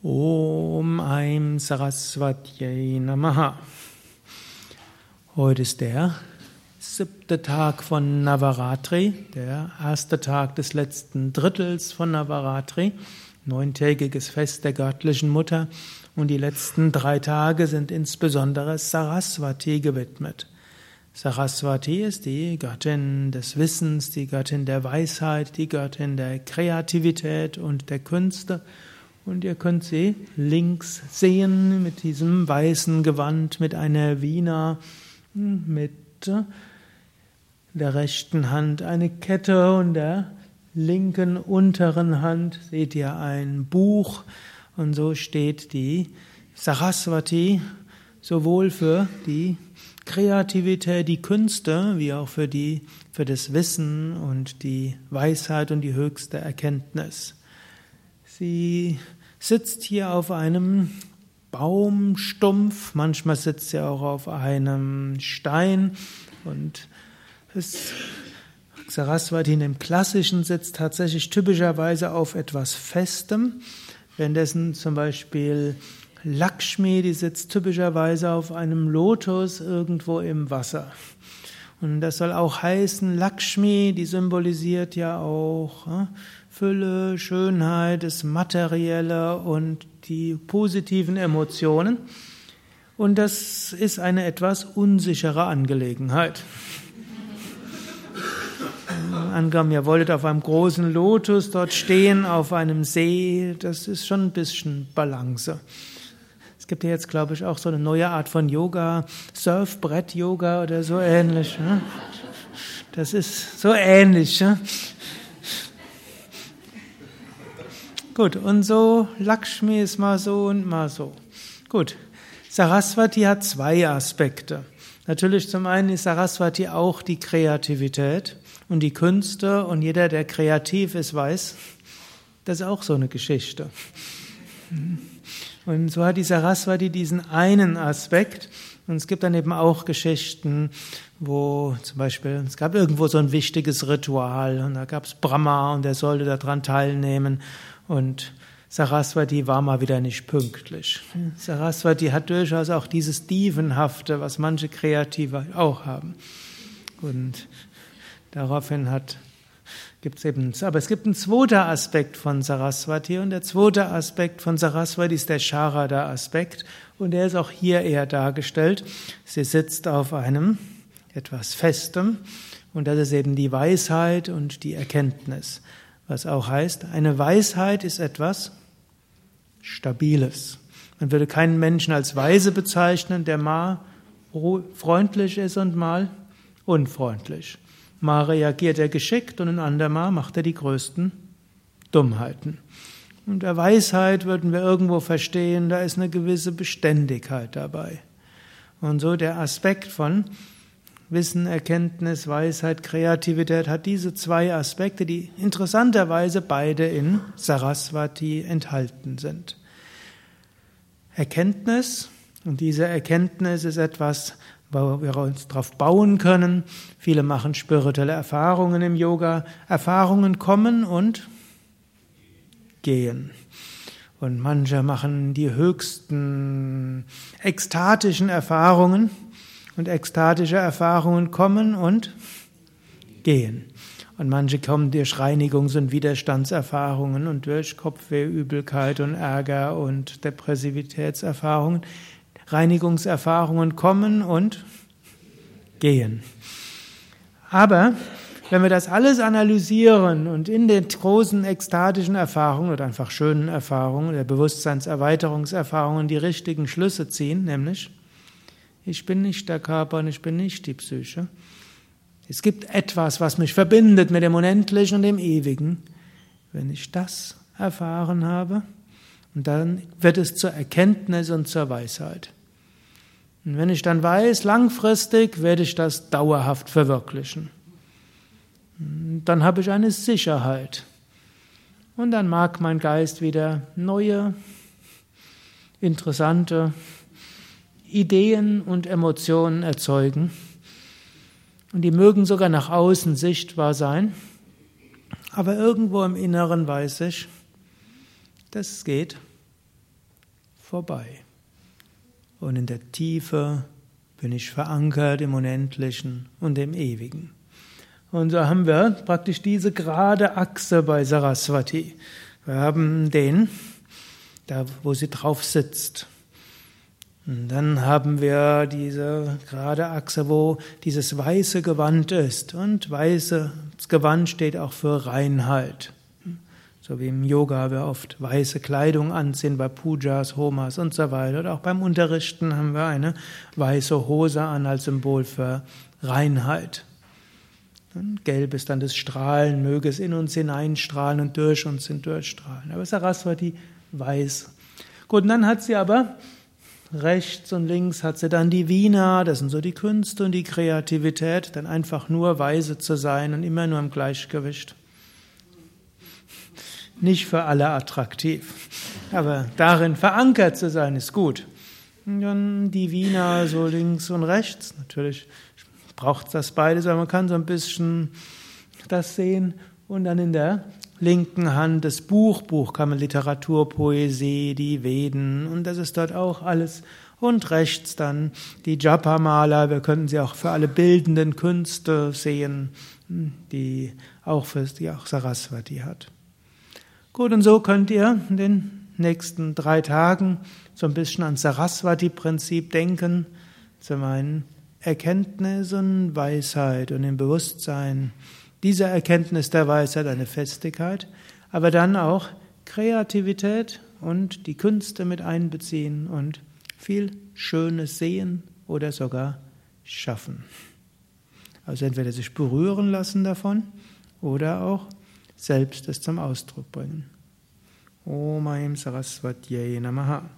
Om Aim Saraswatyai Namaha. Heute ist der siebte Tag von Navaratri, der erste Tag des letzten Drittels von Navaratri, neuntägiges Fest der göttlichen Mutter und die letzten drei Tage sind insbesondere Saraswati gewidmet. Saraswati ist die Göttin des Wissens, die Göttin der Weisheit, die Göttin der Kreativität und der Künste und ihr könnt sie links sehen mit diesem weißen Gewand, mit einer Wiener, mit der rechten Hand eine Kette und der linken unteren Hand seht ihr ein Buch und so steht die Saraswati sowohl für die Kreativität, die Künste, wie auch für die, für das Wissen und die Weisheit und die höchste Erkenntnis. Sie sitzt hier auf einem Baumstumpf, manchmal sitzt sie auch auf einem Stein. Und es Saraswati dem klassischen sitzt tatsächlich typischerweise auf etwas Festem, währenddessen zum Beispiel Lakshmi, die sitzt typischerweise auf einem Lotus irgendwo im Wasser. Und das soll auch heißen, Lakshmi, die symbolisiert ja auch hm, Fülle, Schönheit, das Materielle und die positiven Emotionen. Und das ist eine etwas unsichere Angelegenheit. Angenommen, ihr wolltet auf einem großen Lotus dort stehen, auf einem See, das ist schon ein bisschen Balance. Es gibt ja jetzt, glaube ich, auch so eine neue Art von Yoga, Surfbrett-Yoga oder so ähnlich. Ne? Das ist so ähnlich. Ne? Gut, und so Lakshmi ist mal so und mal so. Gut, Saraswati hat zwei Aspekte. Natürlich zum einen ist Saraswati auch die Kreativität und die Künste und jeder, der kreativ ist, weiß, das ist auch so eine Geschichte. Und so hat die Saraswati diesen einen Aspekt. Und es gibt dann eben auch Geschichten, wo zum Beispiel, es gab irgendwo so ein wichtiges Ritual und da gab es Brahma und der sollte daran teilnehmen. Und Saraswati war mal wieder nicht pünktlich. Saraswati hat durchaus auch dieses Dievenhafte, was manche Kreative auch haben. Und daraufhin hat, gibt es eben, aber es gibt einen zweiten Aspekt von Saraswati und der zweite Aspekt von Saraswati ist der Sharada-Aspekt und der ist auch hier eher dargestellt. Sie sitzt auf einem etwas Festem und das ist eben die Weisheit und die Erkenntnis. Was auch heißt, eine Weisheit ist etwas Stabiles. Man würde keinen Menschen als weise bezeichnen, der mal freundlich ist und mal unfreundlich. Mal reagiert er geschickt und ein andermal macht er die größten Dummheiten. Und der Weisheit würden wir irgendwo verstehen, da ist eine gewisse Beständigkeit dabei. Und so der Aspekt von Wissen, Erkenntnis, Weisheit, Kreativität hat diese zwei Aspekte, die interessanterweise beide in Saraswati enthalten sind. Erkenntnis, und diese Erkenntnis ist etwas, wo wir uns darauf bauen können. Viele machen spirituelle Erfahrungen im Yoga. Erfahrungen kommen und gehen. Und manche machen die höchsten ekstatischen Erfahrungen und ekstatische Erfahrungen kommen und gehen. Und manche kommen durch Reinigungs- und Widerstandserfahrungen und durch Kopfweh, Übelkeit und Ärger und Depressivitätserfahrungen. Reinigungserfahrungen kommen und gehen. Aber wenn wir das alles analysieren und in den großen ekstatischen Erfahrungen oder einfach schönen Erfahrungen oder Bewusstseinserweiterungserfahrungen die richtigen Schlüsse ziehen, nämlich ich bin nicht der Körper und ich bin nicht die Psyche. Es gibt etwas, was mich verbindet mit dem Unendlichen und dem Ewigen. Wenn ich das erfahren habe, dann wird es zur Erkenntnis und zur Weisheit. Und wenn ich dann weiß, langfristig werde ich das dauerhaft verwirklichen, dann habe ich eine Sicherheit. Und dann mag mein Geist wieder neue, interessante Ideen und Emotionen erzeugen. Und die mögen sogar nach außen sichtbar sein. Aber irgendwo im Inneren weiß ich, das geht vorbei. Und in der Tiefe bin ich verankert im Unendlichen und im Ewigen. Und so haben wir praktisch diese gerade Achse bei Saraswati. Wir haben den, da wo sie drauf sitzt. Und dann haben wir diese gerade Achse, wo dieses weiße Gewand ist. Und weißes Gewand steht auch für Reinheit. So wie im Yoga wir oft weiße Kleidung anziehen, bei Pujas, Homas und so weiter. Oder auch beim Unterrichten haben wir eine weiße Hose an als Symbol für Reinheit. Gelb ist dann das Strahlen, möge es in uns hineinstrahlen und durch uns hindurchstrahlen. Aber Saraswati weiß. Gut, und dann hat sie aber rechts und links hat sie dann die Wiener, das sind so die Künste und die Kreativität, dann einfach nur weise zu sein und immer nur im Gleichgewicht. Nicht für alle attraktiv, aber darin verankert zu sein ist gut. Und dann die Wiener so links und rechts, natürlich braucht das beides, aber man kann so ein bisschen das sehen. Und dann in der linken Hand das Buch, Buch kann man Literatur, Poesie, die Veden. Und das ist dort auch alles. Und rechts dann die Japa-Maler, wir könnten sie auch für alle bildenden Künste sehen, die auch für die auch Saraswati hat. Gut, und so könnt ihr in den nächsten drei Tagen so ein bisschen an Saraswati-Prinzip denken, zu meinen Erkenntnis und Weisheit und im Bewusstsein dieser Erkenntnis der Weisheit eine Festigkeit, aber dann auch Kreativität und die Künste mit einbeziehen und viel Schönes sehen oder sogar schaffen. Also entweder sich berühren lassen davon oder auch selbst es zum Ausdruck bringen. Om Aim Namaha